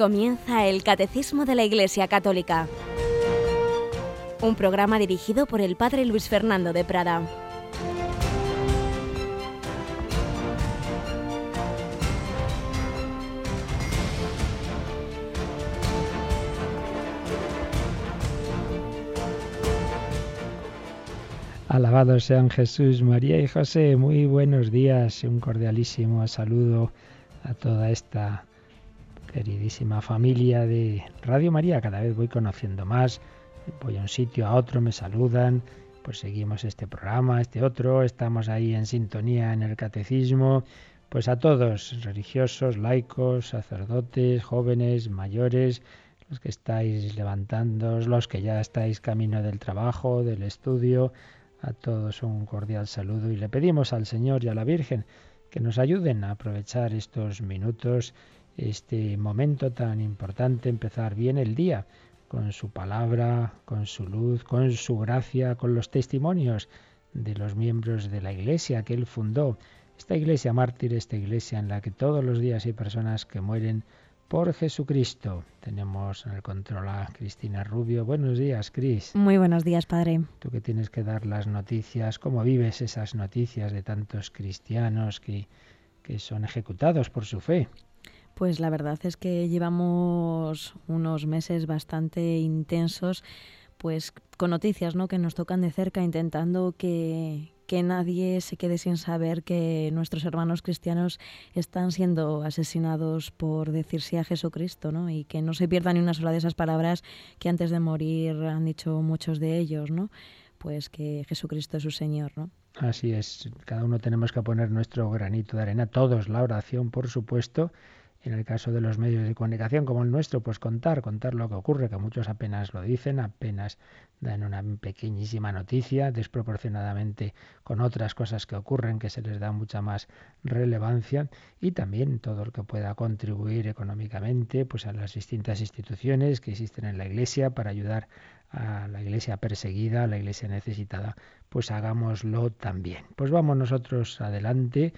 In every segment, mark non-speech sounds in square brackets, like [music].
Comienza el Catecismo de la Iglesia Católica, un programa dirigido por el Padre Luis Fernando de Prada. Alabados sean Jesús, María y José. Muy buenos días y un cordialísimo saludo a toda esta queridísima familia de Radio María. Cada vez voy conociendo más, voy a un sitio, a otro, me saludan, pues seguimos este programa, este otro, estamos ahí en sintonía en el catecismo. Pues a todos, religiosos, laicos, sacerdotes, jóvenes, mayores, los que estáis levantándoos, los que ya estáis camino del trabajo, del estudio, a todos un cordial saludo y le pedimos al Señor y a la Virgen que nos ayuden a aprovechar estos minutos este momento tan importante, empezar bien el día con su palabra, con su luz, con su gracia, con los testimonios de los miembros de la iglesia que él fundó. Esta iglesia mártir, esta iglesia en la que todos los días hay personas que mueren por Jesucristo. Tenemos en el control a Cristina Rubio. Buenos días, Cris. Muy buenos días, Padre. Tú que tienes que dar las noticias, ¿cómo vives esas noticias de tantos cristianos que, que son ejecutados por su fe? Pues la verdad es que llevamos unos meses bastante intensos, pues con noticias, ¿no? Que nos tocan de cerca, intentando que, que nadie se quede sin saber que nuestros hermanos cristianos están siendo asesinados por decir sí a Jesucristo, ¿no? Y que no se pierda ni una sola de esas palabras que antes de morir han dicho muchos de ellos, ¿no? Pues que Jesucristo es su Señor, ¿no? Así es, cada uno tenemos que poner nuestro granito de arena, todos la oración, por supuesto, en el caso de los medios de comunicación como el nuestro, pues contar, contar lo que ocurre, que muchos apenas lo dicen, apenas dan una pequeñísima noticia, desproporcionadamente con otras cosas que ocurren que se les da mucha más relevancia y también todo lo que pueda contribuir económicamente pues a las distintas instituciones que existen en la Iglesia para ayudar a la Iglesia perseguida, a la Iglesia necesitada, pues hagámoslo también. Pues vamos nosotros adelante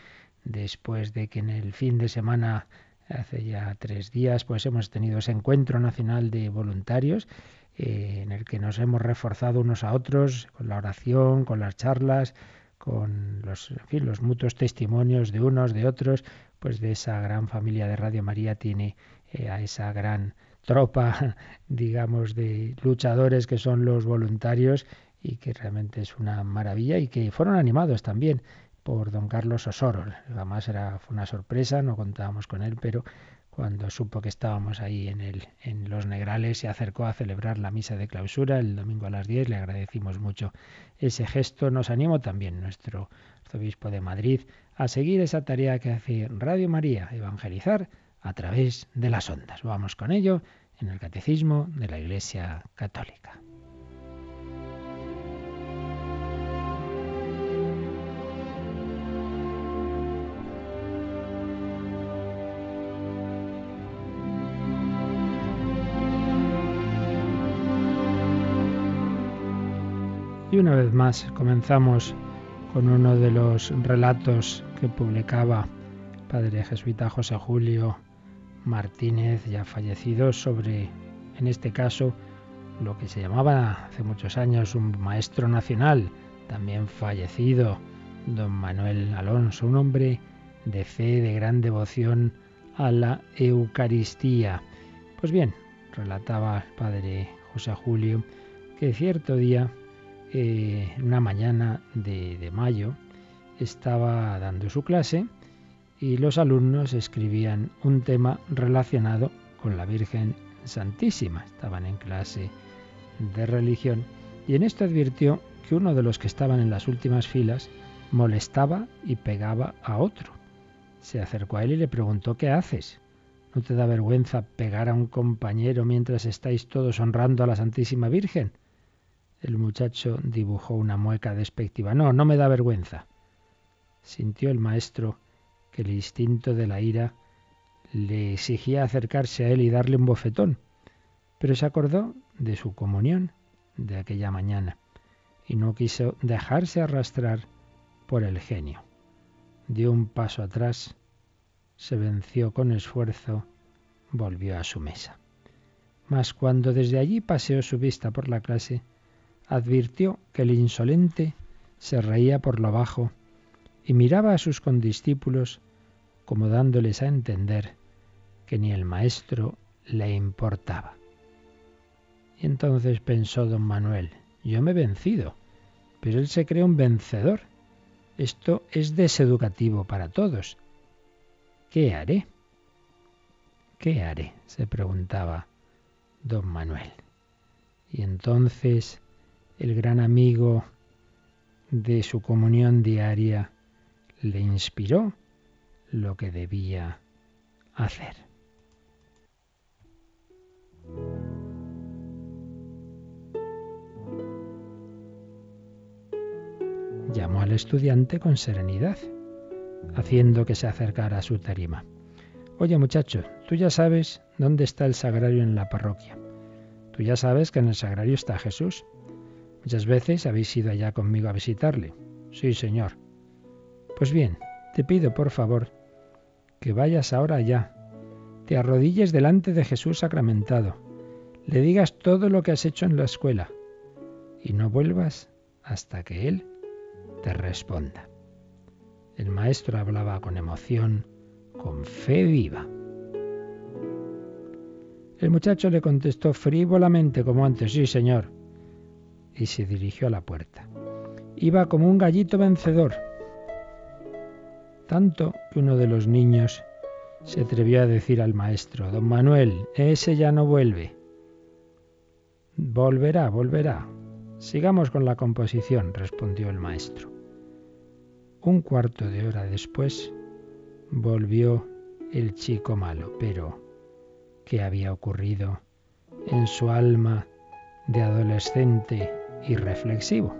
después de que en el fin de semana Hace ya tres días pues hemos tenido ese encuentro nacional de voluntarios eh, en el que nos hemos reforzado unos a otros con la oración, con las charlas, con los, mutuos testimonios de unos, de otros, pues de esa gran familia de Radio María tiene eh, a esa gran tropa, [laughs] digamos, de luchadores que son los voluntarios y que realmente es una maravilla y que fueron animados también por don Carlos Osoro. Además era, fue una sorpresa, no contábamos con él, pero cuando supo que estábamos ahí en, el, en Los Negrales, se acercó a celebrar la misa de clausura el domingo a las 10. Le agradecimos mucho ese gesto. Nos animó también nuestro arzobispo de Madrid a seguir esa tarea que hace Radio María, evangelizar a través de las ondas. Vamos con ello en el Catecismo de la Iglesia Católica. Y una vez más comenzamos con uno de los relatos que publicaba padre jesuita José Julio Martínez, ya fallecido, sobre, en este caso, lo que se llamaba hace muchos años un maestro nacional, también fallecido, don Manuel Alonso, un hombre de fe, de gran devoción a la Eucaristía. Pues bien, relataba el padre José Julio que cierto día eh, una mañana de, mayo estaba dando su clase y los alumnos escribían un tema relacionado con la Virgen Santísima. Estaban en clase de religión y en esto advirtió que uno de los que estaban en las últimas filas molestaba y pegaba a otro. Se acercó a él y le preguntó ¿qué haces? ¿No te da vergüenza pegar a un compañero mientras estáis todos honrando a la Santísima Virgen? El muchacho dibujó una mueca despectiva. No, no me da vergüenza. Sintió el maestro que el instinto de la ira le exigía acercarse a él y darle un bofetón, pero se acordó de su comunión de aquella mañana y no quiso dejarse arrastrar por el genio. Dio un paso atrás, se venció con esfuerzo, volvió a su mesa. Mas cuando desde allí paseó su vista por la clase, advirtió que el insolente se reía por lo bajo y miraba a sus condiscípulos como dándoles a entender que ni el maestro le importaba. Y entonces pensó don Manuel, yo me he vencido, pero él se cree un vencedor. Esto es deseducativo para todos. ¿Qué haré? ¿Qué haré? se preguntaba don Manuel. Y entonces el gran amigo de su comunión diaria le inspiró lo que debía hacer. Llamó al estudiante con serenidad, haciendo que se acercara a su tarima. Oye muchacho, tú ya sabes dónde está el sagrario en la parroquia. Tú ya sabes que en el sagrario está Jesús. Muchas veces habéis ido allá conmigo a visitarle. Sí, señor. Pues bien, te pido por favor que vayas ahora allá, te arrodilles delante de Jesús sacramentado, le digas todo lo que has hecho en la escuela y no vuelvas hasta que Él te responda. El maestro hablaba con emoción, con fe viva. El muchacho le contestó frívolamente como antes, sí, señor, y se dirigió a la puerta. Iba como un gallito vencedor, tanto que uno de los niños se atrevió a decir al maestro, Don Manuel, ese ya no vuelve. Volverá, volverá. Sigamos con la composición, respondió el maestro. Un cuarto de hora después volvió el chico malo, pero ¿qué había ocurrido en su alma de adolescente y reflexivo?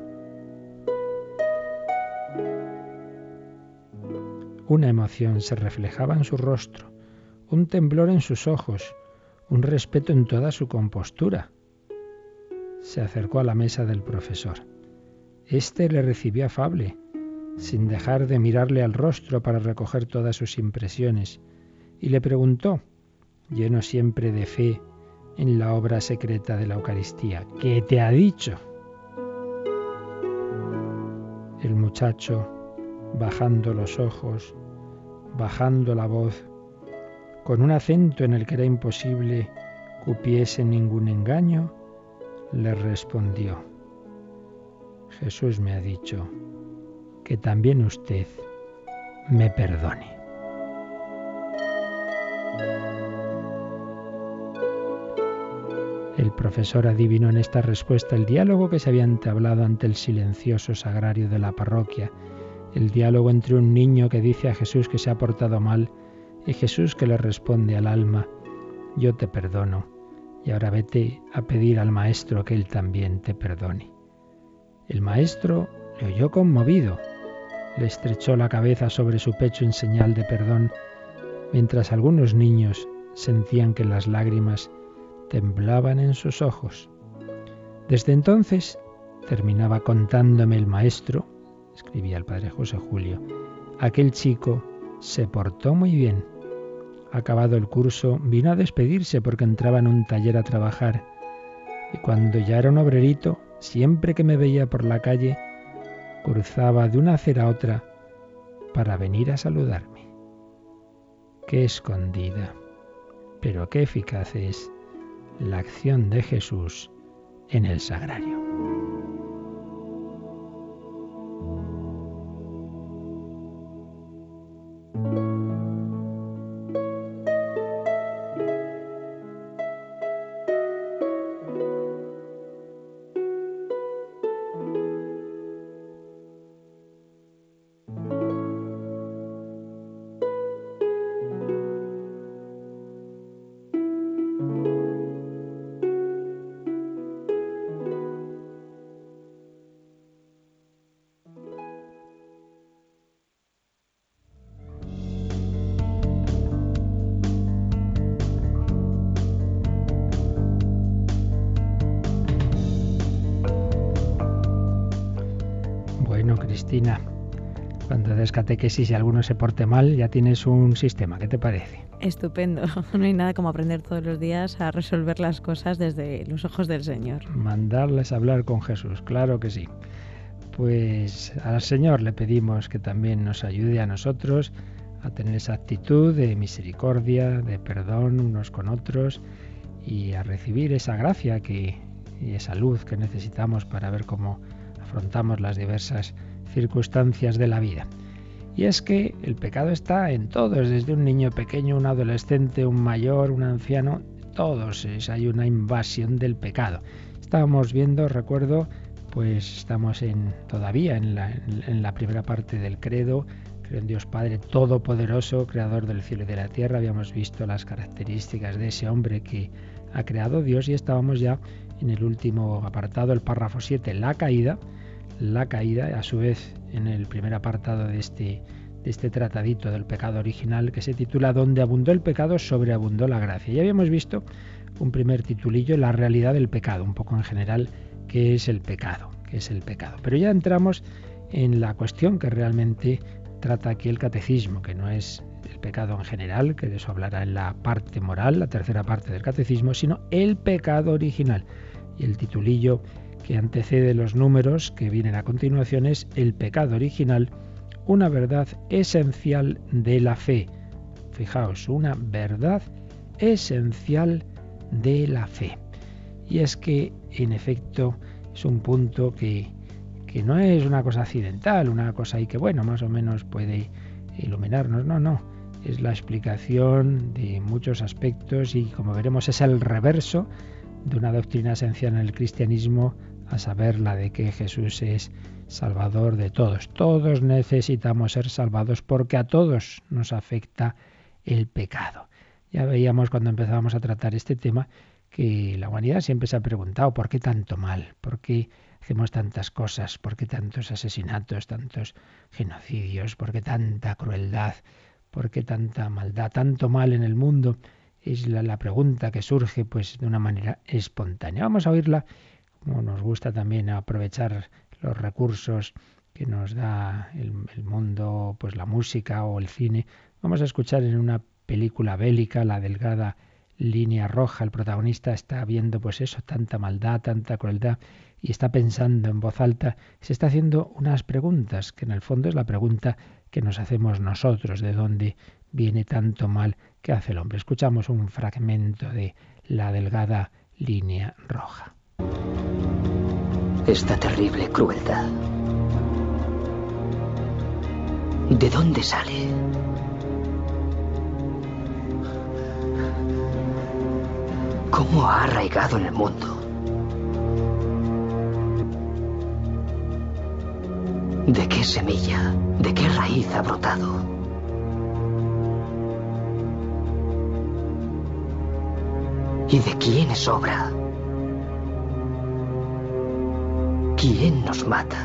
Una emoción se reflejaba en su rostro, un temblor en sus ojos, un respeto en toda su compostura. Se acercó a la mesa del profesor. Este le recibió afable, sin dejar de mirarle al rostro para recoger todas sus impresiones, y le preguntó, lleno siempre de fe en la obra secreta de la Eucaristía, ¿qué te ha dicho? Muchacho bajando los ojos, bajando la voz, con un acento en el que era imposible cupiese ningún engaño, le respondió, Jesús me ha dicho que también usted me perdone. El profesor adivinó en esta respuesta el diálogo que se había entablado ante el silencioso sagrario de la parroquia el diálogo entre un niño que dice a Jesús que se ha portado mal y Jesús que le responde al alma, yo te perdono, y ahora vete a pedir al Maestro que él también te perdone. El Maestro le oyó conmovido, le estrechó la cabeza sobre su pecho en señal de perdón, mientras algunos niños sentían que las lágrimas temblaban en sus ojos. Desde entonces, terminaba contándome el Maestro, escribía el padre José Julio, aquel chico se portó muy bien. Acabado el curso, vino a despedirse porque entraba en un taller a trabajar. Y cuando ya era un obrerito, siempre que me veía por la calle, cruzaba de una acera a otra para venir a saludarme. Qué escondida, pero qué eficaz es la acción de Jesús en el sagrario. Des catequesis y alguno se porte mal, ya tienes un sistema. ¿Qué te parece? Estupendo. [laughs] No hay nada como aprender todos los días a resolver las cosas desde los ojos del Señor. Mandarles a hablar con Jesús, claro que sí. Pues al Señor le pedimos que también nos ayude a nosotros a tener esa actitud de misericordia, de perdón unos con otros y a recibir esa gracia que, y esa luz que necesitamos para ver cómo afrontamos las diversas circunstancias de la vida. Y es que el pecado está en todos, desde un niño pequeño, un adolescente, un mayor, un anciano, todos hay una invasión del pecado. Estábamos viendo, recuerdo, pues estamos en todavía en la, en la primera parte del credo, creo en Dios Padre Todopoderoso, Creador del cielo y de la tierra. Habíamos visto las características de ese hombre que ha creado Dios y estábamos ya en el último apartado, el párrafo 7, la caída, la caída, a su vez en el primer apartado de este, de este tratadito del pecado original que se titula Donde abundó el pecado, sobreabundó la gracia. Ya habíamos visto un primer titulillo, La realidad del pecado, un poco en general, qué es el pecado, qué es el pecado. Pero ya entramos en la cuestión que realmente trata aquí el catecismo, que no es el pecado en general, que de eso hablará en la parte moral, la tercera parte del catecismo, sino el pecado original. Y el titulillo que antecede los números que vienen a continuación es El pecado original, una verdad esencial de la fe. Fijaos, una verdad esencial de la fe. Y es que, en efecto, es un punto que, que no es una cosa accidental, una cosa ahí que, bueno, más o menos puede iluminarnos. No, no. Es la explicación de muchos aspectos y, como veremos, es el reverso de una doctrina esencial en el cristianismo a saber la de que Jesús es Salvador de todos. Todos necesitamos ser salvados porque a todos nos afecta el pecado. Ya veíamos cuando empezábamos a tratar este tema que la humanidad siempre se ha preguntado por qué tanto mal, por qué hacemos tantas cosas, por qué tantos asesinatos, tantos genocidios, por qué tanta crueldad, por qué tanta maldad, tanto mal en el mundo. Es la, pregunta que surge pues de una manera espontánea. Vamos a oírla como nos gusta también aprovechar los recursos que nos da el, mundo, pues la música o el cine. Vamos a escuchar en una película bélica, La delgada línea roja, el protagonista está viendo pues eso, tanta maldad, tanta crueldad y está pensando en voz alta, se está haciendo unas preguntas, que en el fondo es la pregunta que nos hacemos nosotros, de dónde viene tanto mal que hace el hombre. Escuchamos un fragmento de La delgada línea roja. Esta terrible crueldad. ¿De dónde sale? ¿Cómo ha arraigado en el mundo? ¿De qué semilla, de qué raíz ha brotado? ¿Y de quién es obra? ¿Quién nos mata?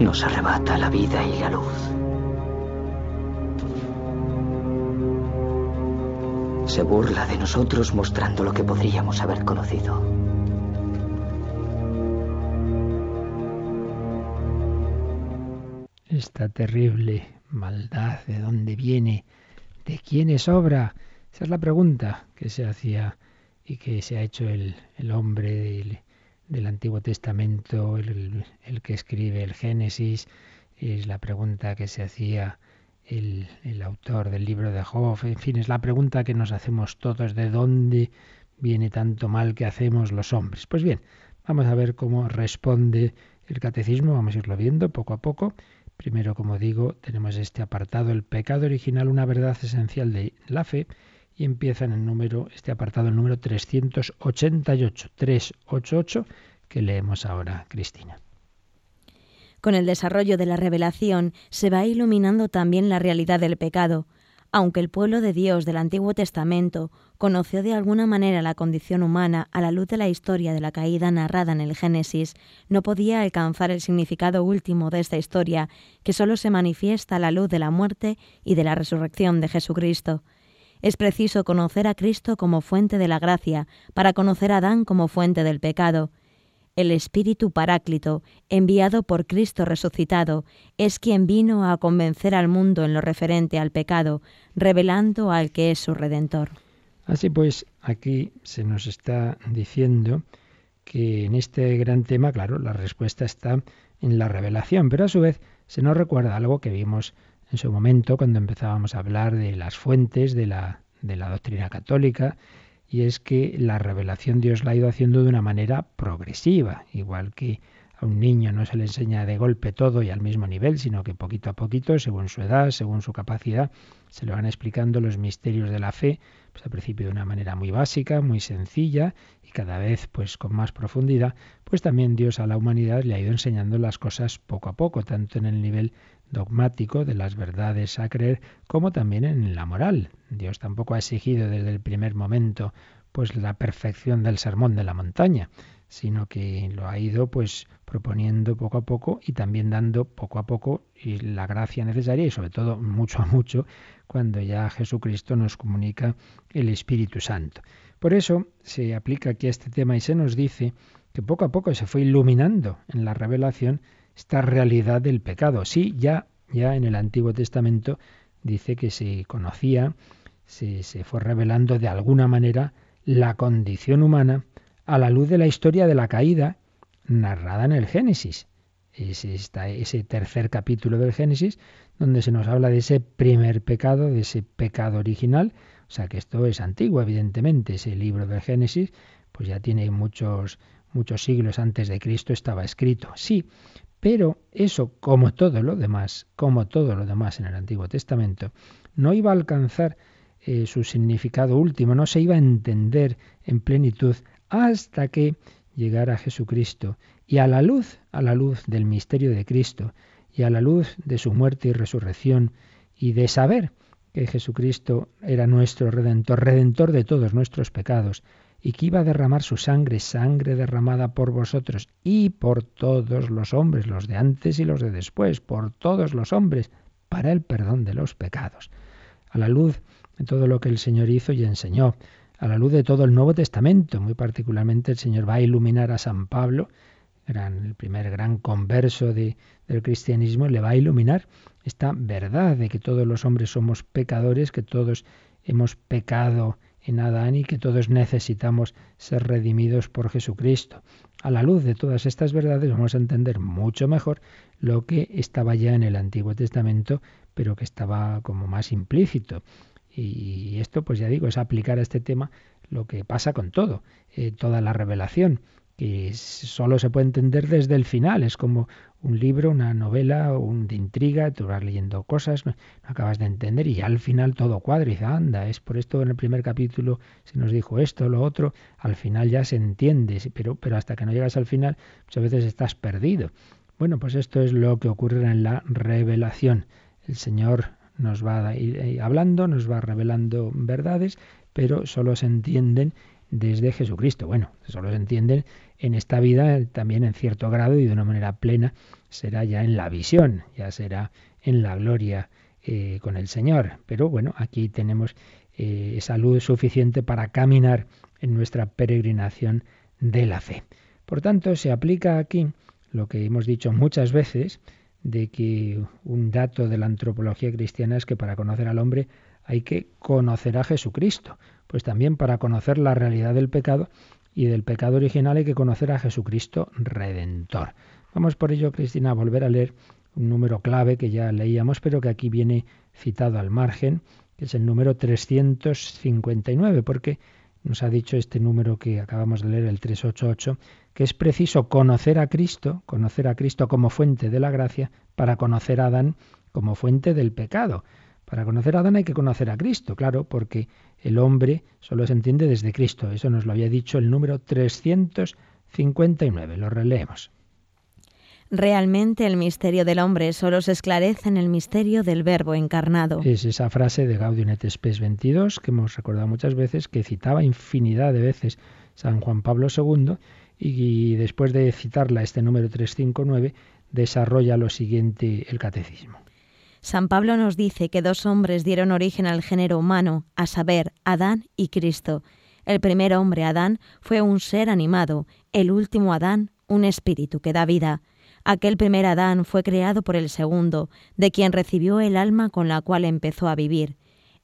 Nos arrebata la vida y la luz. Se burla de nosotros mostrando lo que podríamos haber conocido. Esta terrible maldad, ¿de dónde viene? ¿De quién es obra? Esa es la pregunta que se hacía y que se ha hecho el, el hombre del, del, Antiguo Testamento, el, el, que escribe el Génesis, es la pregunta que se hacía el, el, autor del libro de Job, en fin, es la pregunta que nos hacemos todos, ¿de dónde viene tanto mal que hacemos los hombres? Pues bien, vamos a ver cómo responde el catecismo, vamos a irlo viendo poco a poco. Primero, como digo, tenemos este apartado, el pecado original, una verdad esencial de la fe, y empieza en el número, este apartado, el número 388, 388, que leemos ahora, Cristina. Con el desarrollo de la revelación se va iluminando también la realidad del pecado. Aunque el pueblo de Dios del Antiguo Testamento conoció de alguna manera la condición humana a la luz de la historia de la caída narrada en el Génesis, no podía alcanzar el significado último de esta historia, que sólo se manifiesta a la luz de la muerte y de la resurrección de Jesucristo. Es preciso conocer a Cristo como fuente de la gracia para conocer a Adán como fuente del pecado. el Espíritu Paráclito, enviado por Cristo resucitado, es quien vino a convencer al mundo en lo referente al pecado, revelando al que es su Redentor. Así pues, aquí se nos está diciendo que en este gran tema, claro, la respuesta está en la revelación, pero a su vez se nos recuerda algo que vimos en su momento cuando empezábamos a hablar de las fuentes de la, de la doctrina católica, y es que la revelación Dios la ha ido haciendo de una manera progresiva, igual que a un niño no se le enseña de golpe todo y al mismo nivel, sino que poquito a poquito, según su edad, según su capacidad, se le van explicando los misterios de la fe, pues al principio de una manera muy básica, muy sencilla y cada vez pues con más profundidad, pues también Dios a la humanidad le ha ido enseñando las cosas poco a poco, tanto en el nivel dogmático de las verdades a creer, como también en la moral. Dios tampoco ha exigido desde el primer momento pues la perfección del sermón de la montaña, sino que lo ha ido pues proponiendo poco a poco y también dando poco a poco y la gracia necesaria y sobre todo mucho a mucho cuando ya Jesucristo nos comunica el Espíritu Santo. Por eso se aplica aquí a este tema y se nos dice que poco a poco se fue iluminando en la revelación esta realidad del pecado. Sí, ya, ya en el Antiguo Testamento dice que se conocía, se, se fue revelando de alguna manera la condición humana a la luz de la historia de la caída narrada en el Génesis. Es ese tercer capítulo del Génesis donde se nos habla de ese primer pecado, de ese pecado original. O sea que esto es antiguo, evidentemente. Ese libro del Génesis, pues ya tiene muchos, muchos siglos antes de Cristo estaba escrito. Sí, pero eso, como todo lo demás, como todo lo demás en el Antiguo Testamento, no iba a alcanzar eh, su significado último, no se iba a entender en plenitud hasta que llegara Jesucristo y a la luz, a la luz del misterio de Cristo y a la luz de su muerte y resurrección y de saber que Jesucristo era nuestro redentor, redentor de todos nuestros pecados y que iba a derramar su sangre, sangre derramada por vosotros y por todos los hombres, los de antes y los de después, por todos los hombres, para el perdón de los pecados. A la luz de todo lo que el Señor hizo y enseñó, a la luz de todo el Nuevo Testamento. Muy particularmente el Señor va a iluminar a San Pablo, gran, el primer gran converso de, del cristianismo, le va a iluminar esta verdad de que todos los hombres somos pecadores, que todos hemos pecado en Adán y que todos necesitamos ser redimidos por Jesucristo. A la luz de todas estas verdades vamos a entender mucho mejor lo que estaba ya en el Antiguo Testamento, pero que estaba como más implícito. Y esto, pues ya digo, es aplicar a este tema lo que pasa con todo, eh, toda la revelación, que solo se puede entender desde el final. Es como un libro, una novela, un de intriga, tú vas leyendo cosas, no, acabas de entender y al final todo cuadra y anda, es por esto en el primer capítulo se nos dijo esto, lo otro, al final ya se entiende, pero, pero hasta que no llegas al final muchas veces estás perdido. Bueno, pues esto es lo que ocurre en la revelación. El Señor nos va ir hablando, nos va revelando verdades, pero solo se entienden desde Jesucristo. Bueno, solo se entienden en esta vida también en cierto grado y de una manera plena será ya en la visión, ya será en la gloria eh, con el Señor. Pero bueno, aquí tenemos eh, esa luz suficiente para caminar en nuestra peregrinación de la fe. Por tanto, se aplica aquí lo que hemos dicho muchas veces, de que un dato de la antropología cristiana es que para conocer al hombre hay que conocer a Jesucristo. Pues también para conocer la realidad del pecado y del pecado original hay que conocer a Jesucristo Redentor. Vamos por ello, Cristina, a volver a leer un número clave que ya leíamos, pero que aquí viene citado al margen, que es el número 359, porque nos ha dicho este número que acabamos de leer, el 388, que es preciso conocer a Cristo, conocer a Cristo como fuente de la gracia, para conocer a Adán como fuente del pecado. Para conocer a Adán hay que conocer a Cristo, claro, porque el hombre solo se entiende desde Cristo. Eso nos lo había dicho el número 359. Lo releemos. Realmente el misterio del hombre solo se esclarece en el misterio del Verbo encarnado. Es esa frase de Gaudium et Spes 22 que hemos recordado muchas veces, que citaba infinidad de veces San Juan Pablo II y después de citarla este número 359 desarrolla lo siguiente el catecismo. San Pablo nos dice que dos hombres dieron origen al género humano, a saber, Adán y Cristo. El primer hombre, Adán, fue un ser animado, el último Adán, un espíritu que da vida. Aquel primer Adán fue creado por el segundo, de quien recibió el alma con la cual empezó a vivir.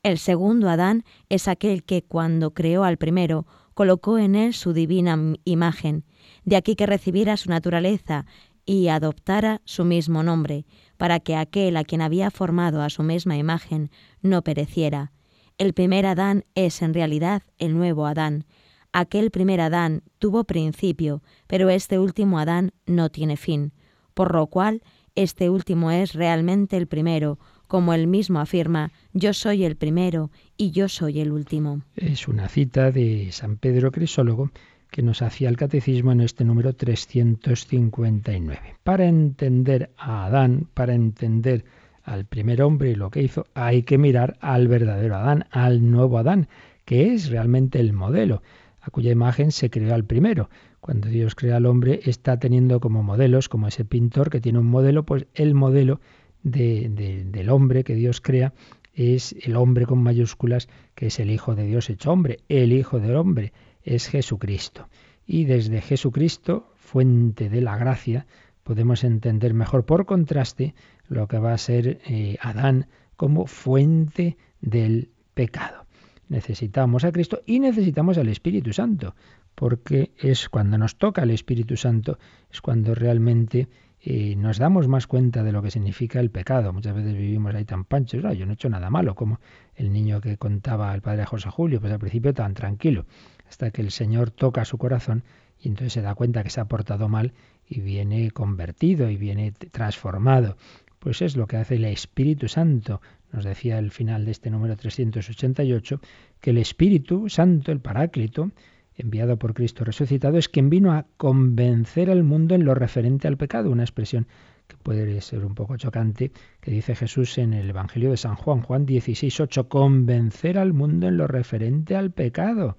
El segundo Adán es aquel que, cuando creó al primero, colocó en él su divina imagen, de aquí que recibiera su naturaleza y adoptara su mismo nombre, para que aquel a quien había formado a su misma imagen no pereciera. El primer Adán es en realidad el nuevo Adán. Aquel primer Adán tuvo principio, pero este último Adán no tiene fin, por lo cual este último es realmente el primero, como él mismo afirma, yo soy el primero y yo soy el último. Es una cita de San Pedro Crisólogo que nos hacía el catecismo en este número 359. Para entender a Adán, para entender al primer hombre y lo que hizo, hay que mirar al verdadero Adán, al nuevo Adán, que es realmente el modelo, a cuya imagen se creó al primero. Cuando Dios crea al hombre, está teniendo como modelos, como ese pintor que tiene un modelo, pues el modelo de, del hombre que Dios crea es el hombre con mayúsculas, que es el Hijo de Dios hecho hombre. El Hijo del hombre es Jesucristo. Y desde Jesucristo, fuente de la gracia, podemos entender mejor por contraste lo que va a ser eh, Adán como fuente del pecado. Necesitamos a Cristo y necesitamos al Espíritu Santo, porque es cuando nos toca el Espíritu Santo, es cuando realmente y nos damos más cuenta de lo que significa el pecado. Muchas veces vivimos ahí tan panchos, yo no he hecho nada malo, como el niño que contaba al padre José Julio, pues al principio tan tranquilo, hasta que el Señor toca su corazón y entonces se da cuenta que se ha portado mal y viene convertido y viene transformado. Pues es lo que hace el Espíritu Santo. Nos decía el final de este número 388 que el Espíritu Santo, el Paráclito, enviado por Cristo resucitado, es quien vino a convencer al mundo en lo referente al pecado, una expresión que puede ser un poco chocante, que dice Jesús en el Evangelio de San Juan, Juan 16, 8, convencer al mundo en lo referente al pecado,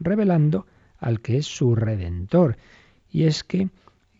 revelando al que es su redentor. Y es que,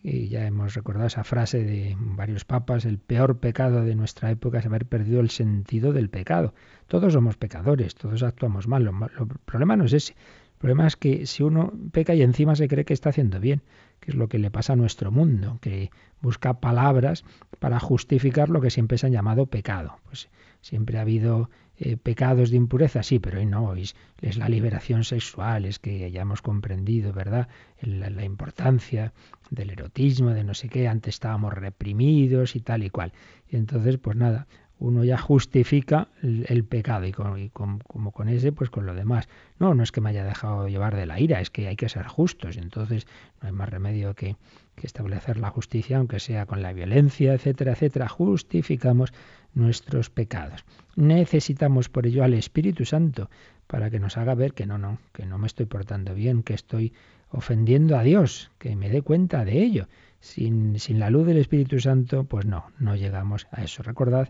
ya hemos recordado esa frase de varios papas, el peor pecado de nuestra época es haber perdido el sentido del pecado. Todos somos pecadores, todos actuamos mal. El problema no es ese. Problema es que si uno peca y encima se cree que está haciendo bien, que es lo que le pasa a nuestro mundo, que busca palabras para justificar lo que siempre se han llamado pecado. Pues siempre ha habido eh, pecados de impureza, sí, pero hoy no, hoy es la liberación sexual, es que ya hemos comprendido, ¿verdad?, la, la importancia del erotismo, de no sé qué, antes estábamos reprimidos y tal y cual. Y entonces, pues nada, uno ya justifica el, pecado y, como con ese, pues con lo demás. No, no es que me haya dejado llevar de la ira, es que hay que ser justos. Entonces no hay más remedio que, que establecer la justicia, aunque sea con la violencia, etcétera, etcétera. Justificamos nuestros pecados. Necesitamos por ello al Espíritu Santo para que nos haga ver que no, no, que no me estoy portando bien, que estoy ofendiendo a Dios, que me dé cuenta de ello. Sin, sin la luz del Espíritu Santo, pues no, no llegamos a eso. Recordad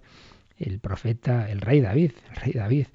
el profeta, el rey David, el rey David,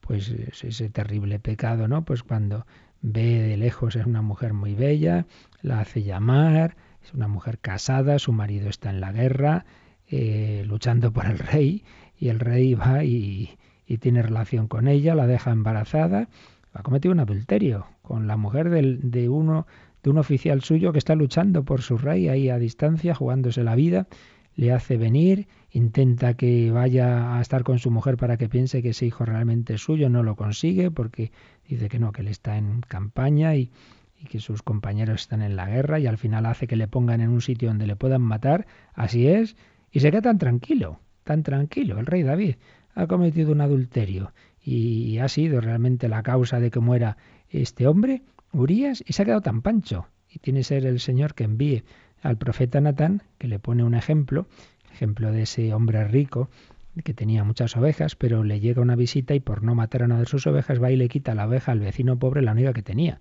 pues ese terrible pecado, ¿no? Pues cuando ve de lejos es una mujer muy bella, la hace llamar, es una mujer casada, su marido está en la guerra, eh, luchando por el rey, y el rey va y, y, tiene relación con ella, la deja embarazada, ha cometido un adulterio con la mujer del, de uno de un oficial suyo que está luchando por su rey ahí a distancia, jugándose la vida, le hace venir, intenta que vaya a estar con su mujer para que piense que ese hijo realmente es suyo, no lo consigue porque dice que no, que él está en campaña y, y que sus compañeros están en la guerra y al final hace que le pongan en un sitio donde le puedan matar, así es, y se queda tan tranquilo, tan tranquilo. El rey David ha cometido un adulterio y ha sido realmente la causa de que muera este hombre, Urias, y se ha quedado tan pancho. Y tiene que ser el Señor que envíe al profeta Natán, que le pone un ejemplo, ejemplo de ese hombre rico que tenía muchas ovejas, pero le llega una visita y por no matar a una de sus ovejas va y le quita la oveja al vecino pobre, la única que tenía.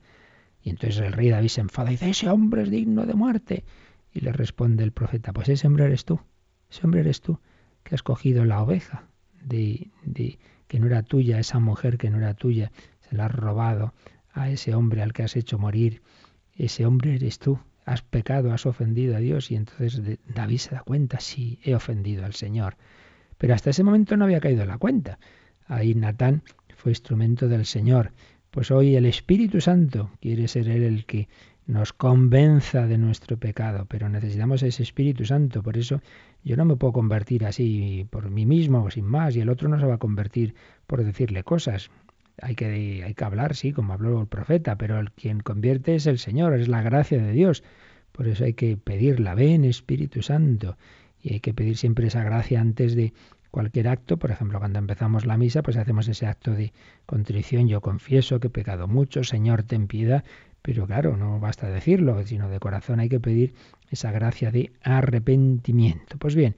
Y entonces el rey David se enfada y dice, ese hombre es digno de muerte. Y le responde el profeta, pues ese hombre eres tú, ese hombre eres tú, que has cogido la oveja de, de que no era tuya, esa mujer que no era tuya, se la has robado a ese hombre al que has hecho morir. Ese hombre eres tú, has pecado, has ofendido a Dios y entonces David se da cuenta, sí, he ofendido al Señor. Pero hasta ese momento no había caído en la cuenta. Ahí Natán fue instrumento del Señor. Pues hoy el Espíritu Santo quiere ser Él el que nos convenza de nuestro pecado, pero necesitamos ese Espíritu Santo. Por eso yo no me puedo convertir así por mí mismo sin más, y el otro no se va a convertir por decirle cosas. Hay que, hay que hablar, sí, como habló el profeta, pero el quien convierte es el Señor, es la gracia de Dios. Por eso hay que pedirla, ven Espíritu Santo, y hay que pedir siempre esa gracia antes de cualquier acto, por ejemplo, cuando empezamos la misa, pues hacemos ese acto de contrición, yo confieso que he pecado mucho, Señor, ten piedad, pero claro, no basta decirlo, sino de corazón hay que pedir esa gracia de arrepentimiento. Pues bien,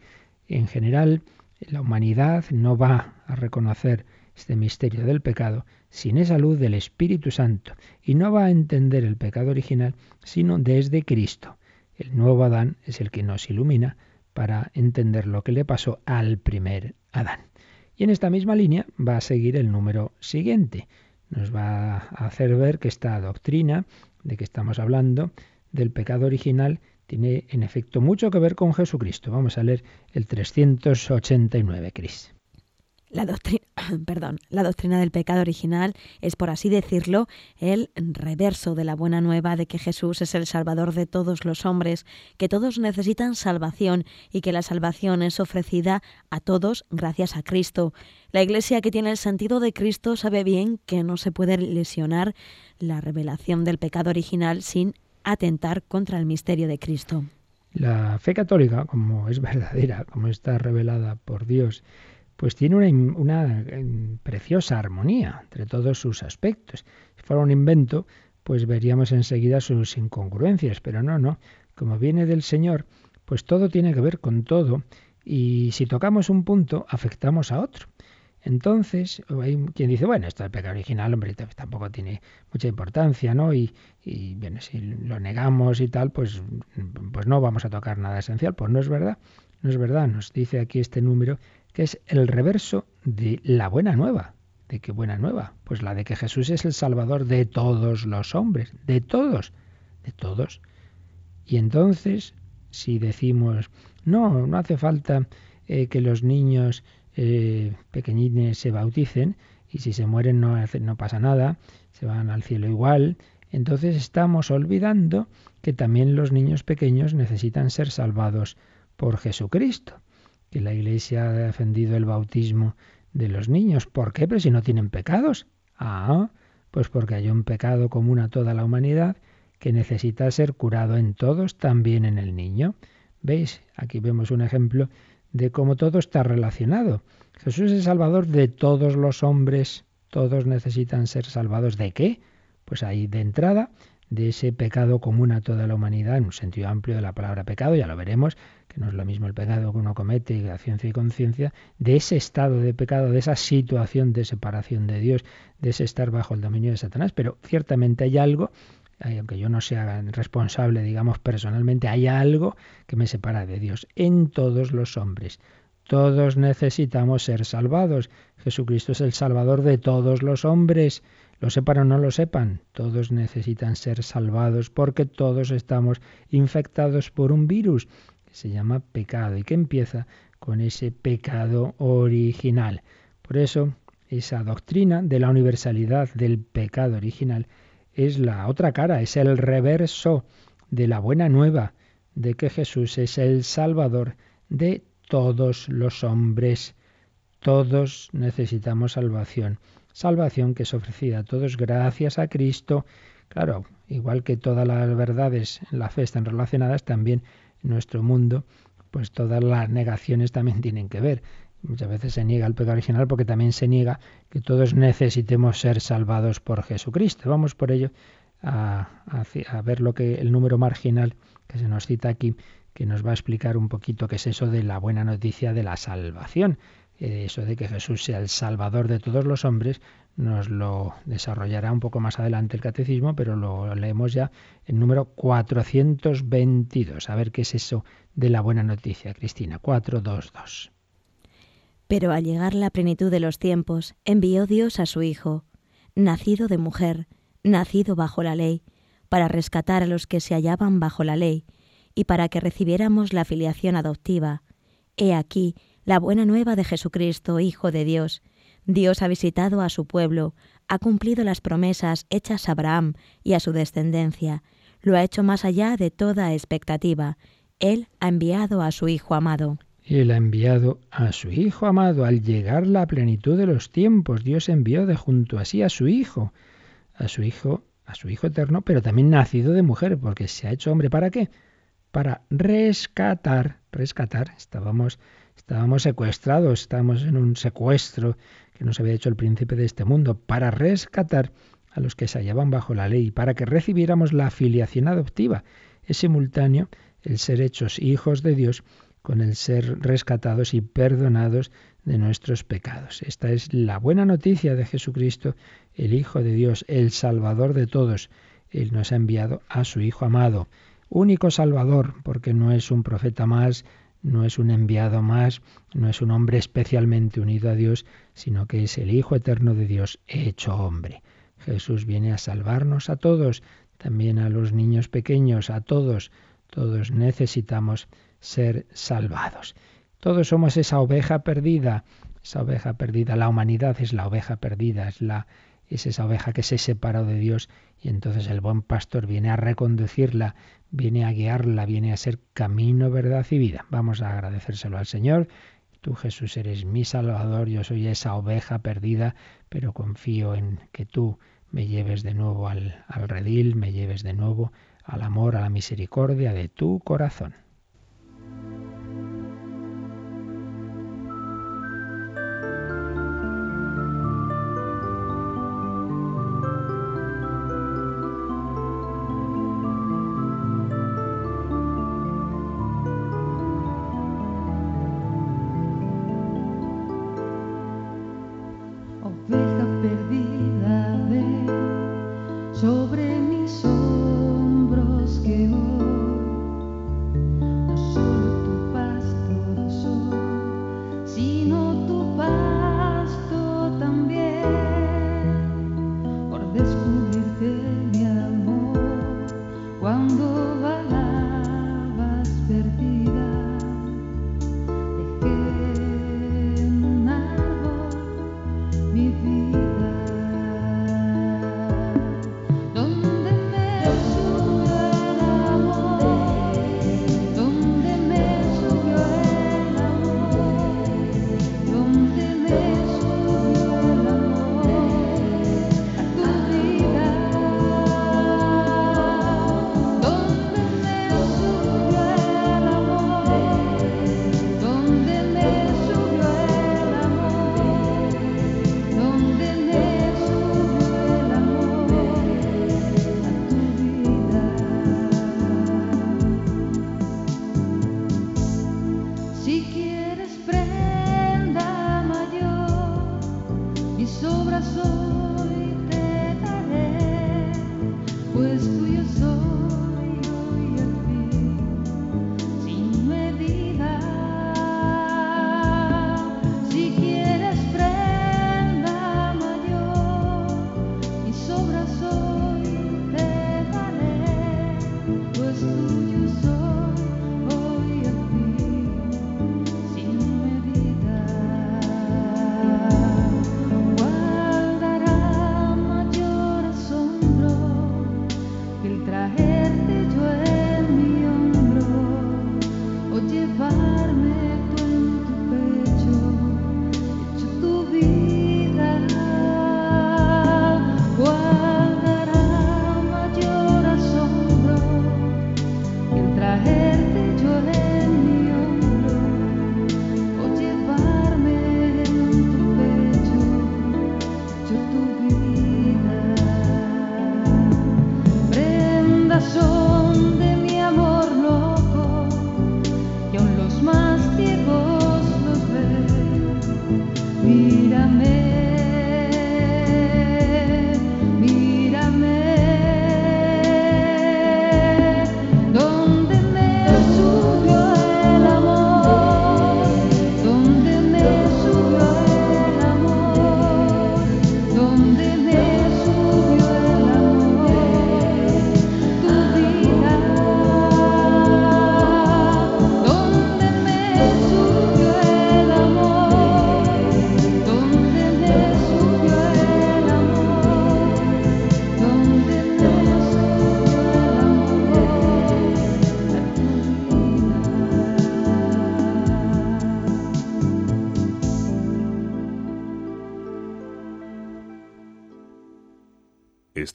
en general, la humanidad no va a reconocer este misterio del pecado sin esa luz del Espíritu Santo y no va a entender el pecado original sino desde Cristo. El nuevo Adán es el que nos ilumina para entender lo que le pasó al primer Adán. Y en esta misma línea va a seguir el número siguiente, nos va a hacer ver que esta doctrina de que estamos hablando, del pecado original, tiene en efecto mucho que ver con Jesucristo. Vamos a leer el 389, Cris. La doctrina, [coughs] perdón, la doctrina del pecado original es, por así decirlo, el reverso de la buena nueva de que Jesús es el Salvador de todos los hombres, que todos necesitan salvación y que la salvación es ofrecida a todos gracias a Cristo. La Iglesia que tiene el sentido de Cristo sabe bien que no se puede lesionar la revelación del pecado original sin atentar contra el misterio de Cristo. La fe católica, como es verdadera, como está revelada por Dios, pues tiene una, preciosa armonía entre todos sus aspectos. Si fuera un invento, pues veríamos enseguida sus incongruencias, pero no, no. Como viene del Señor, pues todo tiene que ver con todo y si tocamos un punto, afectamos a otro. Entonces, hay quien dice, bueno, esto del pecado original, hombre, tampoco tiene mucha importancia, ¿no? Y, y bien, si lo negamos y tal, pues, pues no vamos a tocar nada esencial. Pues no es verdad, no es verdad. Nos dice aquí este número que es el reverso de la buena nueva. ¿De qué buena nueva? Pues la de que Jesús es el Salvador de todos los hombres, de todos, de todos. Y entonces, si decimos, no, no hace falta eh, que los niños eh, pequeñines se bauticen, y si se mueren no, no pasa nada, se van al cielo igual, entonces estamos olvidando que también los niños pequeños necesitan ser salvados por Jesucristo que la Iglesia ha defendido el bautismo de los niños. ¿Por qué? Pero si no tienen pecados. Ah, pues porque hay un pecado común a toda la humanidad que necesita ser curado en todos, también en el niño. ¿Veis? Aquí vemos un ejemplo de cómo todo está relacionado. Jesús es salvador de todos los hombres. Todos necesitan ser salvados. ¿De qué? Pues ahí de entrada de ese pecado común a toda la humanidad, en un sentido amplio de la palabra pecado, ya lo veremos, que no es lo mismo el pecado que uno comete, a ciencia y conciencia, de ese estado de pecado, de esa situación de separación de Dios, de ese estar bajo el dominio de Satanás. Pero ciertamente hay algo, aunque yo no sea responsable, digamos, personalmente, hay algo que me separa de Dios en todos los hombres. Todos necesitamos ser salvados. Jesucristo es el Salvador de todos los hombres. Lo sepan o no lo sepan, todos necesitan ser salvados porque todos estamos infectados por un virus que se llama pecado y que empieza con ese pecado original. Por eso, esa doctrina de la universalidad del pecado original es la otra cara, es el reverso de la buena nueva de que Jesús es el Salvador de todos los hombres. Todos necesitamos salvación salvación que es ofrecida a todos gracias a Cristo. Claro, igual que todas las verdades en la fe están relacionadas, también en nuestro mundo, pues todas las negaciones también [laughs] tienen que ver. Muchas veces se niega el pecado original porque también se niega que todos necesitemos ser salvados por Jesucristo. Vamos por ello a, a, ver lo que el número marginal que se nos cita aquí, que nos va a explicar un poquito qué es eso de la buena noticia de la salvación. Eh, eso de que Jesús sea el Salvador de todos los hombres, nos lo desarrollará un poco más adelante el catecismo, pero lo leemos ya en número 422. A ver qué es eso de la buena noticia, Cristina. 422. Pero al llegar la plenitud de los tiempos, envió Dios a su Hijo, nacido de mujer, nacido bajo la ley, para rescatar a los que se hallaban bajo la ley, y para que recibiéramos la filiación adoptiva. He aquí, la buena nueva de Jesucristo, Hijo de Dios. Dios ha visitado a su pueblo, ha cumplido las promesas hechas a Abraham y a su descendencia. lo ha hecho más allá de toda expectativa. Él ha enviado a su Hijo amado. Él ha enviado a su Hijo amado. Al llegar la plenitud de los tiempos, Dios envió de junto a sí a su Hijo, a su Hijo, a su Hijo eterno, pero también nacido de mujer, porque se ha hecho hombre. ¿Para qué? Para rescatar, rescatar. Estábamos, estábamos secuestrados, estábamos en un secuestro que nos había hecho el príncipe de este mundo, para rescatar a los que se hallaban bajo la ley, para que recibiéramos la filiación adoptiva. Es simultáneo el ser hechos hijos de Dios con el ser rescatados y perdonados de nuestros pecados. Esta es la buena noticia de Jesucristo, el Hijo de Dios, el Salvador de todos. Él nos ha enviado a su Hijo amado, único Salvador, porque no es un profeta más, no es un enviado más, no es un hombre especialmente unido a Dios, sino que es el Hijo eterno de Dios hecho hombre. Jesús viene a salvarnos a todos, también a los niños pequeños, a todos. Todos necesitamos ser salvados. Todos somos esa oveja perdida, esa oveja perdida. La humanidad es la oveja perdida, es la es esa oveja que se separó de Dios y entonces el buen pastor viene a reconducirla, viene a guiarla, viene a ser camino, verdad y vida. Vamos a agradecérselo al Señor. Tú Jesús eres mi Salvador, yo soy esa oveja perdida, pero confío en que tú me lleves de nuevo al, al redil, me lleves de nuevo al amor, a la misericordia de tu corazón.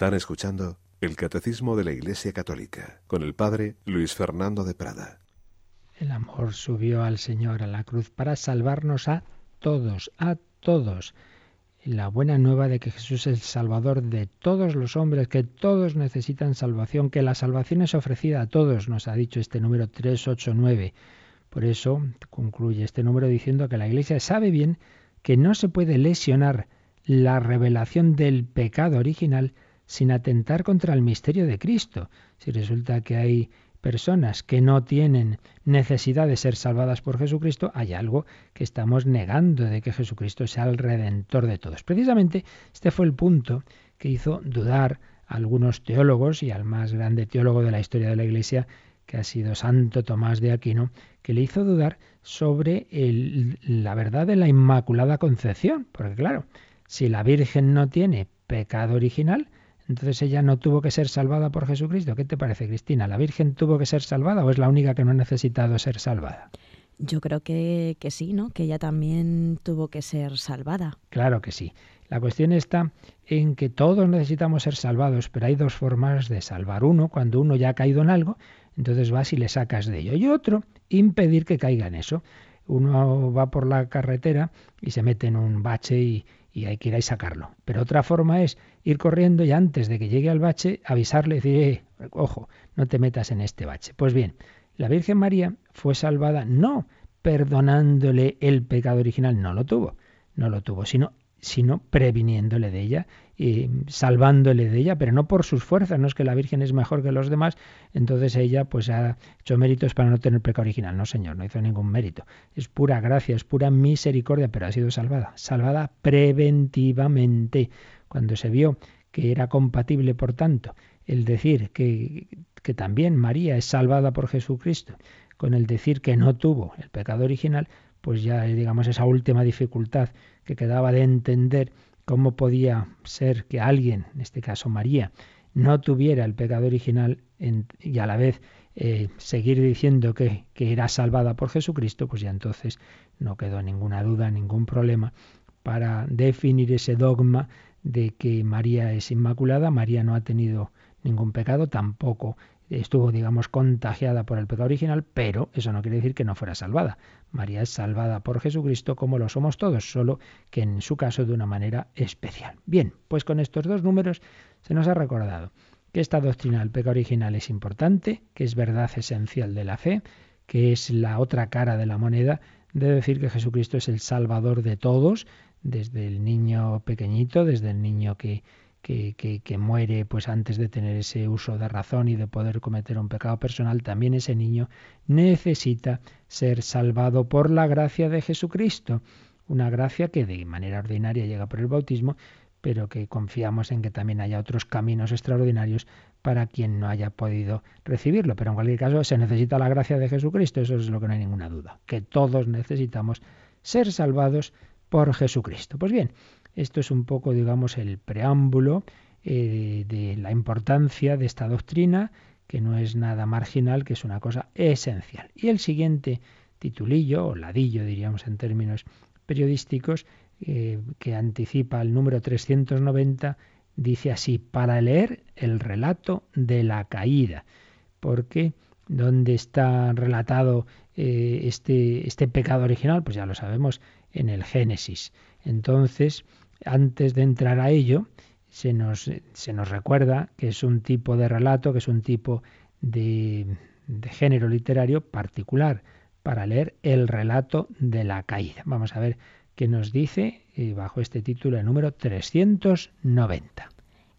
Están escuchando el Catecismo de la Iglesia Católica con el Padre Luis Fernando de Prada. El amor subió al Señor a la cruz para salvarnos a todos, a todos. La buena nueva de que Jesús es el Salvador de todos los hombres, que todos necesitan salvación, que la salvación es ofrecida a todos, nos ha dicho este número 389. Por eso concluye este número diciendo que la Iglesia sabe bien que no se puede lesionar la revelación del pecado original sin atentar contra el misterio de Cristo. Si resulta que hay personas que no tienen necesidad de ser salvadas por Jesucristo, hay algo que estamos negando de que Jesucristo sea el redentor de todos. Precisamente este fue el punto que hizo dudar a algunos teólogos y al más grande teólogo de la historia de la Iglesia, que ha sido Santo Tomás de Aquino, que le hizo dudar sobre la verdad de la Inmaculada Concepción. Porque claro, si la Virgen no tiene pecado original, entonces ella no tuvo que ser salvada por Jesucristo. ¿Qué te parece, Cristina? ¿La Virgen tuvo que ser salvada o es la única que no ha necesitado ser salvada? Yo creo que, que sí, ¿no? Que ella también tuvo que ser salvada. Claro que sí. La cuestión está en que todos necesitamos ser salvados, pero hay dos formas de salvar. Uno, cuando uno ya ha caído en algo, entonces vas y le sacas de ello. Y otro, impedir que caiga en eso. Uno va por la carretera y se mete en un bache y, y hay que ir a sacarlo. Pero otra forma es ir corriendo y antes de que llegue al bache avisarle y decir, eh, ojo, no te metas en este bache. Pues bien, la Virgen María fue salvada no perdonándole el pecado original, no lo tuvo, no lo tuvo, sino sino previniéndole de ella y salvándole de ella, pero no por sus fuerzas, no es que la Virgen es mejor que los demás, entonces ella pues ha hecho méritos para no tener pecado original. No, Señor, no hizo ningún mérito. Es pura gracia, es pura misericordia, pero ha sido salvada, salvada preventivamente. Cuando se vio que era compatible, por tanto, el decir que, que también María es salvada por Jesucristo, con el decir que no tuvo el pecado original, pues ya digamos esa última dificultad que quedaba de entender cómo podía ser que alguien, en este caso María, no tuviera el pecado original y a la vez eh, seguir diciendo que, que era salvada por Jesucristo, pues ya entonces no quedó ninguna duda, ningún problema para definir ese dogma de que María es inmaculada, María no ha tenido ningún pecado, tampoco estuvo, digamos, contagiada por el pecado original, pero eso no quiere decir que no fuera salvada. María es salvada por Jesucristo como lo somos todos, solo que en su caso de una manera especial. Bien, pues con estos dos números se nos ha recordado que esta doctrina del pecado original es importante, que es verdad esencial de la fe, que es la otra cara de la moneda de decir que Jesucristo es el Salvador de todos, desde el niño pequeñito, desde el niño que que, muere pues antes de tener ese uso de razón y de poder cometer un pecado personal, también ese niño necesita ser salvado por la gracia de Jesucristo. Una gracia que de manera ordinaria llega por el bautismo, pero que confiamos en que también haya otros caminos extraordinarios para quien no haya podido recibirlo. Pero en cualquier caso se necesita la gracia de Jesucristo, eso es lo que no hay ninguna duda, que todos necesitamos ser salvados por Jesucristo. Pues bien, esto es un poco, digamos, el preámbulo eh, de la importancia de esta doctrina, que no es nada marginal, que es una cosa esencial. Y el siguiente titulillo, o ladillo diríamos en términos periodísticos, eh, que anticipa el número 390, dice así, para leer el relato de la caída, porque ¿dónde está relatado eh, este, este pecado original? Pues ya lo sabemos en el Génesis. Entonces, antes de entrar a ello, se nos, recuerda que es un tipo de relato, que es un tipo de, de género literario particular para leer el relato de la caída. Vamos a ver qué nos dice eh, bajo este título el número 390.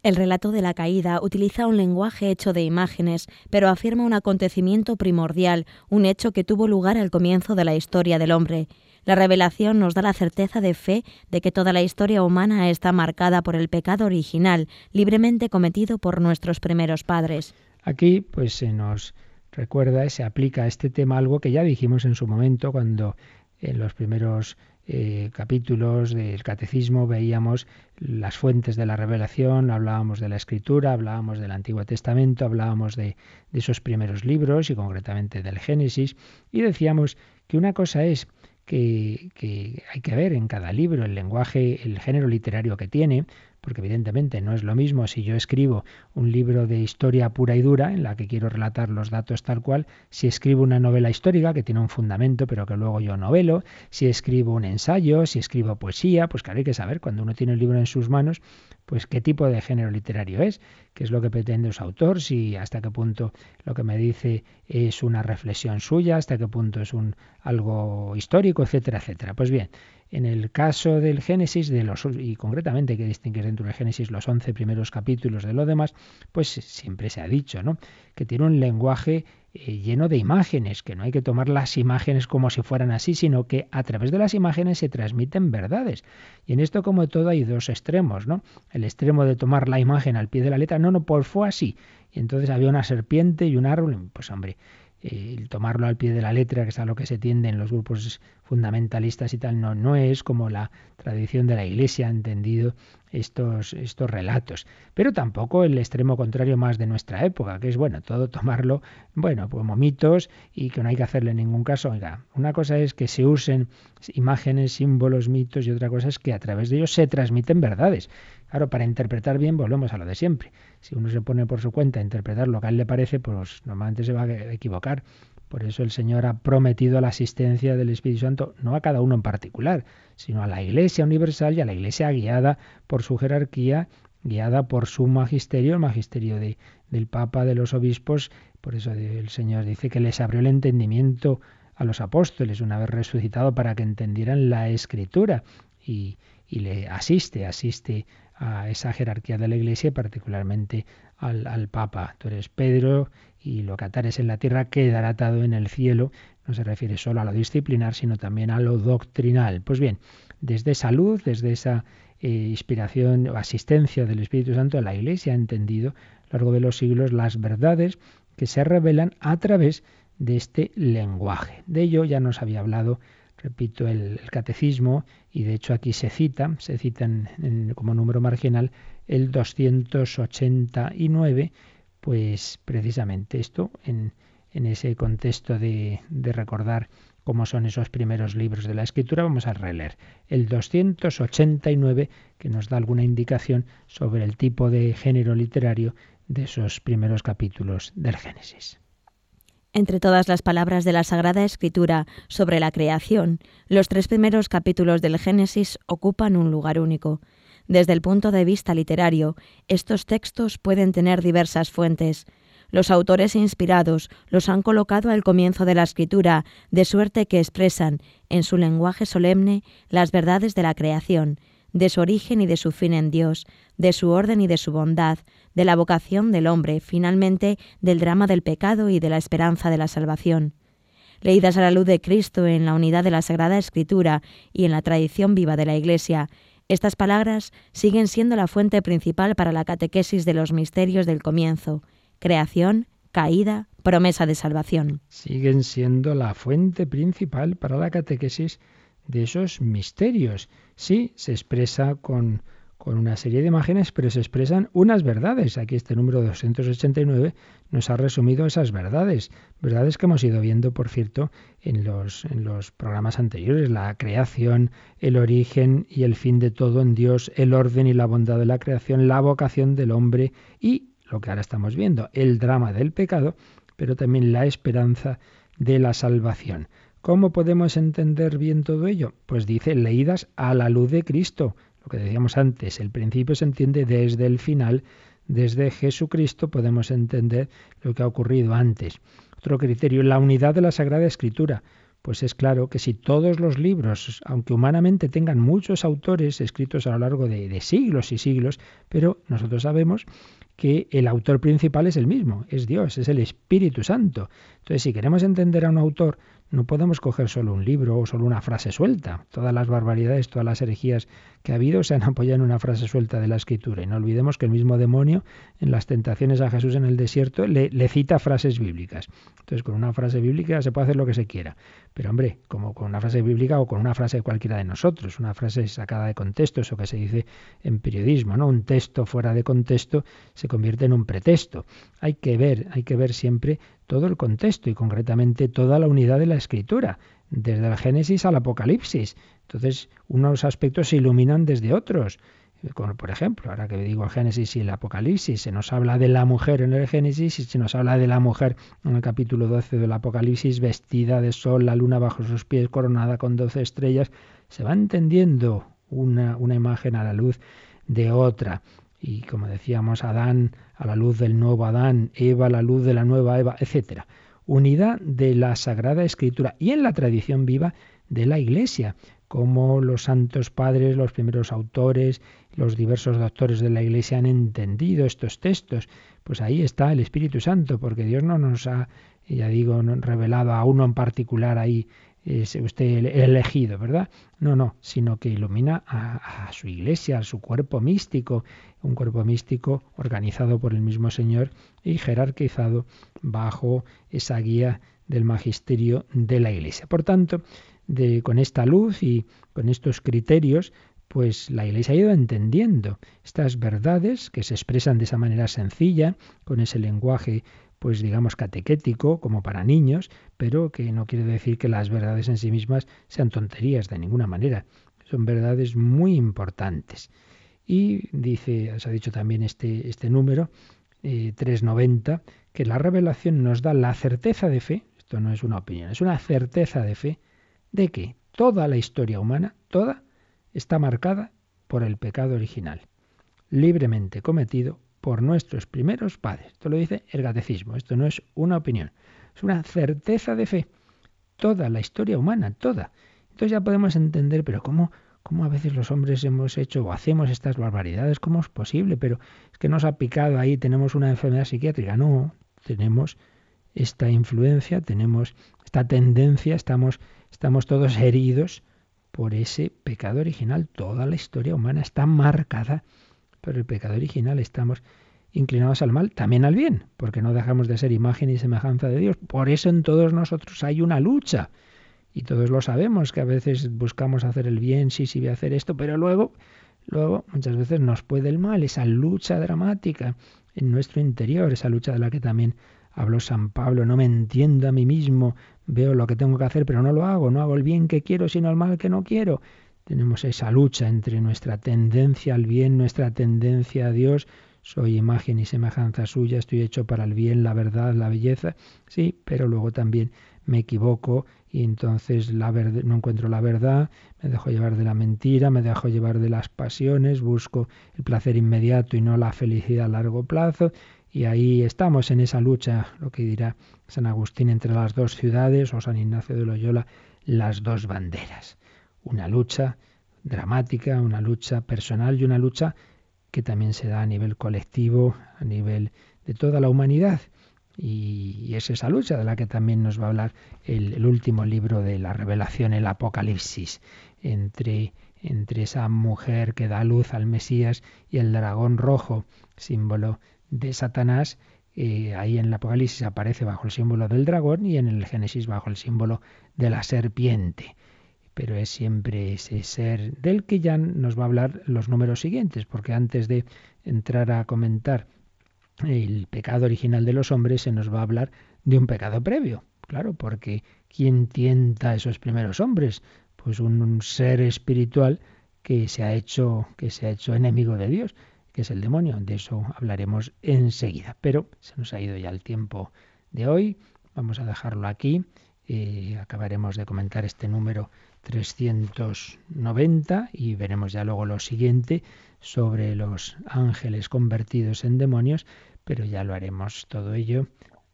El relato de la caída utiliza un lenguaje hecho de imágenes, pero afirma un acontecimiento primordial, un hecho que tuvo lugar al comienzo de la historia del hombre. La revelación nos da la certeza de fe de que toda la historia humana está marcada por el pecado original, libremente cometido por nuestros primeros padres. Aquí, pues se nos recuerda y se aplica a este tema algo que ya dijimos en su momento cuando en los primeros eh, capítulos del catecismo veíamos las fuentes de la revelación, hablábamos de la escritura, hablábamos del Antiguo Testamento, hablábamos de, de esos primeros libros y concretamente del Génesis, y decíamos que una cosa es que, hay que ver en cada libro el lenguaje, el género literario que tiene, porque evidentemente no es lo mismo si yo escribo un libro de historia pura y dura, en la que quiero relatar los datos tal cual, si escribo una novela histórica que tiene un fundamento, pero que luego yo novelo, si escribo un ensayo, si escribo poesía, pues claro, hay que saber, cuando uno tiene el libro en sus manos, pues qué tipo de género literario es, qué es lo que pretende su autor, si hasta qué punto lo que me dice es una reflexión suya, hasta qué punto es un algo histórico, etcétera, etcétera. Pues bien, en el caso del Génesis, de los, y concretamente que distinguir dentro del Génesis los once primeros capítulos de lo demás, pues siempre se ha dicho, ¿no? Que tiene un lenguaje eh, lleno de imágenes, que no hay que tomar las imágenes como si fueran así, sino que a través de las imágenes se transmiten verdades. Y en esto, como todo, hay dos extremos, ¿no? El extremo de tomar la imagen al pie de la letra, no, no, pues fue así. Y entonces había una serpiente y un árbol, pues hombre, el tomarlo al pie de la letra, que es a lo que se tiende en los grupos fundamentalistas y tal, no, no es como la tradición de la Iglesia ha entendido estos, estos relatos. Pero tampoco el extremo contrario más de nuestra época, que es, bueno, todo tomarlo, bueno, pues mitos y que no hay que hacerle ningún caso. Oiga, una cosa es que se usen imágenes, símbolos, mitos y otra cosa es que a través de ellos se transmiten verdades. Claro, para interpretar bien volvemos a lo de siempre. Si uno se pone por su cuenta a interpretar lo que a él le parece, pues normalmente se va a equivocar. Por eso el Señor ha prometido la asistencia del Espíritu Santo no a cada uno en particular, sino a la Iglesia universal y a la Iglesia guiada por su jerarquía, guiada por su magisterio, el magisterio de, del Papa, de los obispos. Por eso el Señor dice que les abrió el entendimiento a los apóstoles una vez resucitado para que entendieran la escritura y, y le asiste, asiste a esa jerarquía de la Iglesia, particularmente al, al, Papa. Tú eres Pedro y lo que atares en la tierra quedará atado en el cielo. No se refiere solo a lo disciplinar, sino también a lo doctrinal. Pues bien, desde esa luz, desde esa eh, inspiración o asistencia del Espíritu Santo, la Iglesia ha entendido a lo largo de los siglos las verdades que se revelan a través de este lenguaje. De ello ya nos había hablado repito, el, catecismo, y de hecho aquí se cita, se cita como número marginal el 289, pues precisamente esto, en, ese contexto de, recordar cómo son esos primeros libros de la escritura, vamos a releer el 289 que nos da alguna indicación sobre el tipo de género literario de esos primeros capítulos del Génesis. Entre todas las palabras de la Sagrada Escritura sobre la creación, los tres primeros capítulos del Génesis ocupan un lugar único. Desde el punto de vista literario, estos textos pueden tener diversas fuentes. Los autores inspirados los han colocado al comienzo de la escritura, de suerte que expresan, en su lenguaje solemne, las verdades de la creación, de su origen y de su fin en Dios, de su orden y de su bondad, de la vocación del hombre, finalmente del drama del pecado y de la esperanza de la salvación. Leídas a la luz de Cristo en la unidad de la Sagrada Escritura y en la tradición viva de la Iglesia, estas palabras siguen siendo la fuente principal para la catequesis de los misterios del comienzo, creación, caída, promesa de salvación. Siguen siendo la fuente principal para la catequesis de esos misterios. Sí, se expresa con con una serie de imágenes, pero se expresan unas verdades. Aquí este número 289 nos ha resumido esas verdades, verdades que hemos ido viendo, por cierto, en los, en los programas anteriores, la creación, el origen y el fin de todo en Dios, el orden y la bondad de la creación, la vocación del hombre y lo que ahora estamos viendo, el drama del pecado, pero también la esperanza de la salvación. ¿Cómo podemos entender bien todo ello? Pues dice, leídas a la luz de Cristo lo que decíamos antes, el principio se entiende desde el final, desde Jesucristo podemos entender lo que ha ocurrido antes. Otro criterio, la unidad de la Sagrada Escritura. Pues es claro que si todos los libros, aunque humanamente tengan muchos autores escritos a lo largo de, de siglos y siglos, pero nosotros sabemos que el autor principal es el mismo, es Dios, es el Espíritu Santo. Entonces, si queremos entender a un autor, no podemos coger solo un libro o solo una frase suelta. Todas las barbaridades, todas las herejías que ha habido se han apoyado en una frase suelta de la escritura. Y no olvidemos que el mismo demonio en las tentaciones a Jesús en el desierto le, le cita frases bíblicas. Entonces con una frase bíblica se puede hacer lo que se quiera. Pero hombre, como con una frase bíblica o con una frase de cualquiera de nosotros, una frase sacada de contexto, eso que se dice en periodismo, ¿no? Un texto fuera de contexto se convierte en un pretexto. Hay que ver, hay que ver siempre todo el contexto y concretamente toda la unidad de la escritura, desde el Génesis al Apocalipsis. Entonces, unos aspectos se iluminan desde otros. Por ejemplo, ahora que digo Génesis y el Apocalipsis, se nos habla de la mujer en el Génesis y se nos habla de la mujer en el capítulo 12 del Apocalipsis, vestida de sol, la luna bajo sus pies, coronada con doce estrellas, se va entendiendo una, una imagen a la luz de otra. Y como decíamos, Adán a la luz del nuevo Adán, Eva a la luz de la nueva Eva, etc. Unidad de la Sagrada Escritura y en la tradición viva de la Iglesia, como los santos padres, los primeros autores, los diversos doctores de la Iglesia han entendido estos textos. Pues ahí está el Espíritu Santo, porque Dios no nos ha, ya digo, revelado a uno en particular ahí es usted elegido, ¿verdad? No, no, sino que ilumina a, su iglesia, a su cuerpo místico, un cuerpo místico organizado por el mismo Señor y jerarquizado bajo esa guía del magisterio de la iglesia. Por tanto, de, con esta luz y con estos criterios, pues la Iglesia ha ido entendiendo estas verdades que se expresan de esa manera sencilla, con ese lenguaje pues digamos catequético, como para niños, pero que no quiere decir que las verdades en sí mismas sean tonterías de ninguna manera. Son verdades muy importantes. Y dice, se ha dicho también este, este número, 390, eh, que la revelación nos da la certeza de fe, esto no es una opinión, es una certeza de fe, de que toda la historia humana, toda, está marcada por el pecado original, libremente cometido por nuestros primeros padres. Esto lo dice el catecismo, esto no es una opinión, es una certeza de fe. Toda la historia humana, toda. Entonces ya podemos entender, pero ¿cómo, cómo a veces los hombres hemos hecho o hacemos estas barbaridades? ¿Cómo es posible? Pero es que nos ha picado ahí, tenemos una enfermedad psiquiátrica. No, tenemos esta influencia, tenemos esta tendencia, estamos, estamos todos heridos por ese pecado original. Toda la historia humana está marcada pero el pecado original estamos inclinados al mal, también al bien, porque no dejamos de ser imagen y semejanza de Dios. Por eso en todos nosotros hay una lucha. Y todos lo sabemos, que a veces buscamos hacer el bien, sí, sí voy a hacer esto, pero luego, luego muchas veces nos puede el mal, esa lucha dramática en nuestro interior, esa lucha de la que también habló San Pablo, no me entiendo a mí mismo, veo lo que tengo que hacer, pero no lo hago, no hago el bien que quiero, sino el mal que no quiero. Tenemos esa lucha entre nuestra tendencia al bien, nuestra tendencia a Dios. Soy imagen y semejanza suya, estoy hecho para el bien, la verdad, la belleza. Sí, pero luego también me equivoco y entonces la no encuentro la verdad, me dejo llevar de la mentira, me dejo llevar de las pasiones, busco el placer inmediato y no la felicidad a largo plazo. Y ahí estamos en esa lucha, lo que dirá San Agustín entre las dos ciudades o San Ignacio de Loyola, las dos banderas una lucha dramática, una lucha personal y una lucha que también se da a nivel colectivo, a nivel de toda la humanidad. Y, es esa lucha de la que también nos va a hablar el, último libro de la revelación, el Apocalipsis, entre, entre esa mujer que da luz al Mesías y el dragón rojo, símbolo de Satanás. Eh, ahí en el Apocalipsis aparece bajo el símbolo del dragón y en el Génesis bajo el símbolo de la serpiente pero es siempre ese ser del que ya nos va a hablar los números siguientes, porque antes de entrar a comentar el pecado original de los hombres, se nos va a hablar de un pecado previo. Claro, porque ¿quién tienta a esos primeros hombres? Pues un, ser espiritual que se ha hecho, que se ha hecho enemigo de Dios, que es el demonio. De eso hablaremos enseguida. Pero se nos ha ido ya el tiempo de hoy. Vamos a dejarlo aquí. Eh, acabaremos de comentar este número 390 y veremos ya luego lo siguiente sobre los ángeles convertidos en demonios, pero ya lo haremos todo ello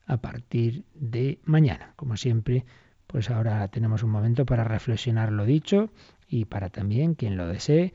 a partir de mañana. Como siempre, pues ahora tenemos un momento para reflexionar lo dicho y para también, quien lo desee,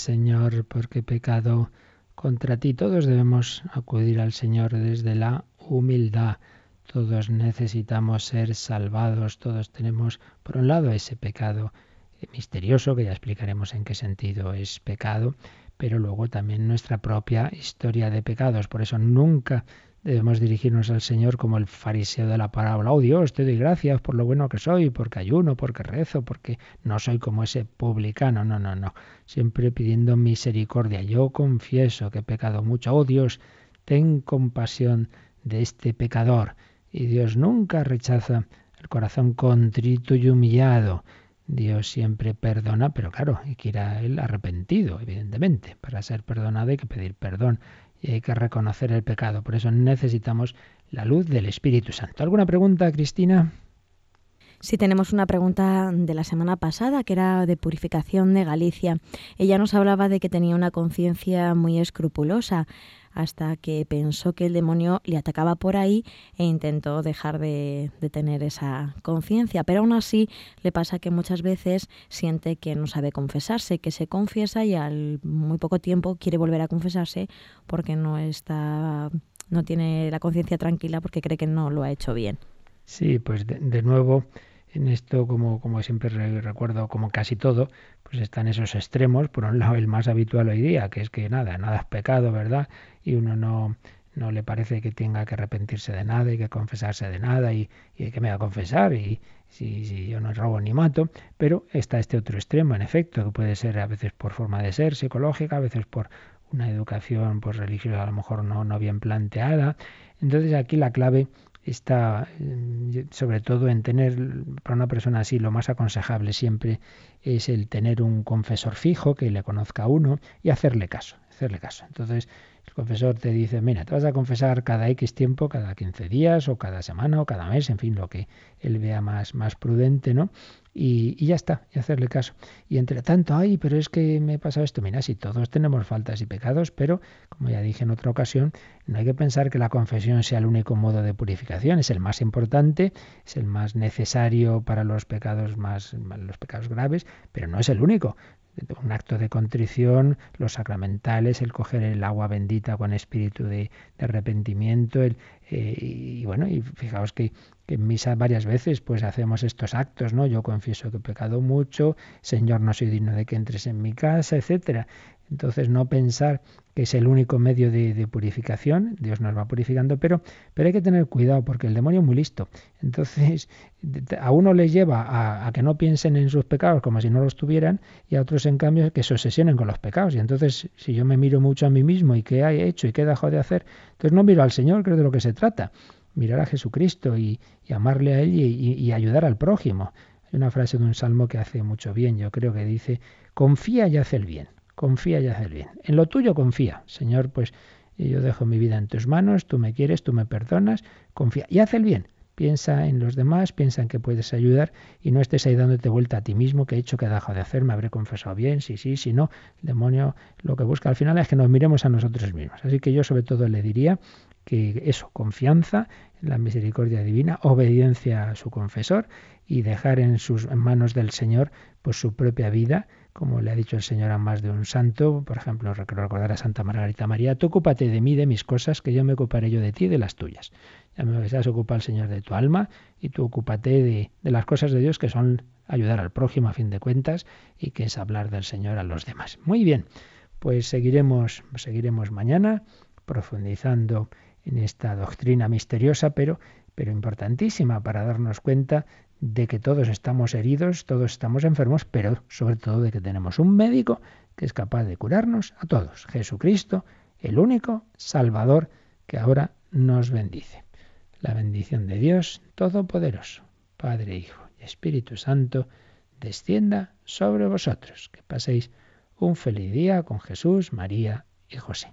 Señor, porque pecado contra ti. Todos debemos acudir al Señor desde la humildad. Todos necesitamos ser salvados, todos tenemos, por un lado, ese pecado misterioso, que ya explicaremos en qué sentido es pecado, pero luego también nuestra propia historia de pecados. Por eso nunca Debemos dirigirnos al Señor como el fariseo de la parábola. Oh Dios, te doy gracias por lo bueno que soy, porque ayuno, porque rezo, porque no soy como ese publicano. No, no, no. Siempre pidiendo misericordia. Yo confieso que he pecado mucho. Oh Dios, ten compasión de este pecador. Y Dios nunca rechaza el corazón contrito y humillado. Dios siempre perdona, pero claro, hay que ir a Él arrepentido, evidentemente. Para ser perdonado hay que pedir perdón y hay que reconocer el pecado. Por eso necesitamos la luz del Espíritu Santo. ¿Alguna pregunta, Cristina? Sí, tenemos una pregunta de la semana pasada que era de purificación de Galicia. Ella nos hablaba de que tenía una conciencia muy escrupulosa hasta que pensó que el demonio le atacaba por ahí e intentó dejar de, tener esa conciencia. Pero aún así le pasa que muchas veces siente que no sabe confesarse, que se confiesa y al muy poco tiempo quiere volver a confesarse porque no está no tiene la conciencia tranquila porque cree que no lo ha hecho bien. Sí, pues de nuevo en esto, como, como siempre recuerdo, como casi todo, pues están esos extremos. Por un lado, el más habitual hoy día, que es que nada, nada es pecado, ¿verdad? Y uno no, no le parece que tenga que arrepentirse de nada y que confesarse de nada y, y que me va a confesar y si, si, yo no robo ni mato, pero está este otro extremo, en efecto, que puede ser a veces por forma de ser psicológica, a veces por una educación pues religiosa a lo mejor no, no bien planteada. Entonces aquí la clave está eh, sobre todo en tener, para una persona así, lo más aconsejable siempre es el tener un confesor fijo que le conozca a uno y hacerle caso, hacerle caso. Entonces, el confesor te dice, mira, te vas a confesar cada X tiempo, cada 15 días o cada semana o cada mes, en fin, lo que él vea más, más prudente, ¿no? y, ya está, y hacerle caso. Y entre tanto, ay, pero es que me he pasado esto. Mira, si todos tenemos faltas y pecados, pero como ya dije en otra ocasión, no hay que pensar que la confesión sea el único modo de purificación, es el más importante, es el más necesario para los pecados más los pecados graves, pero no es el único un acto de contrición, los sacramentales, el coger el agua bendita con espíritu de, arrepentimiento, el, eh, y, bueno, y fijaos que, que, en misa varias veces pues hacemos estos actos, ¿no? Yo confieso que he pecado mucho, Señor, no soy digno de que entres en mi casa, etcétera. Entonces no pensar que es el único medio de, purificación, Dios nos va purificando, pero, pero hay que tener cuidado porque el demonio es muy listo. Entonces [laughs] a uno les lleva a, que no piensen en sus pecados como si no los tuvieran y a otros en cambio que se obsesionen con los pecados. Y entonces si yo me miro mucho a mí mismo y qué he hecho y qué he dejado de hacer, entonces no miro al Señor, es de lo que se trata. Mirar a Jesucristo y, amarle a Él y, y ayudar al prójimo. Hay una frase de un salmo que hace mucho bien, yo creo que dice, confía y haz el bien confía y haz el bien. En lo tuyo confía. Señor, pues yo dejo mi vida en tus manos, tú me quieres, tú me perdonas, confía y haz el bien. Piensa en los demás, piensa en que puedes ayudar y no estés ahí dándote vuelta a ti mismo, que he hecho, que he dejado de hacer, me habré confesado bien, sí, sí, si no, el demonio lo que busca al final es que nos miremos a nosotros mismos. Así que yo sobre todo le diría que eso, confianza en la misericordia divina, obediencia a su confesor y dejar en sus manos del Señor pues su propia vida como le ha dicho el Señor a más de un santo, por ejemplo, recordar a Santa Margarita María, tú ocúpate de mí, de mis cosas, que yo me ocuparé yo de ti y de las tuyas. Ya me has ocupado el Señor de tu alma y tú ocúpate de, de las cosas de Dios que son ayudar al prójimo a fin de cuentas y que es hablar del Señor a los demás. Muy bien, pues seguiremos, seguiremos mañana profundizando en esta doctrina misteriosa, pero, pero importantísima para darnos cuenta de que todos estamos heridos, todos estamos enfermos, pero sobre todo de que tenemos un médico que es capaz de curarnos a todos. Jesucristo, el único Salvador que ahora nos bendice. La bendición de Dios Todopoderoso, Padre, Hijo y Espíritu Santo, descienda sobre vosotros. Que paséis un feliz día con Jesús, María y José.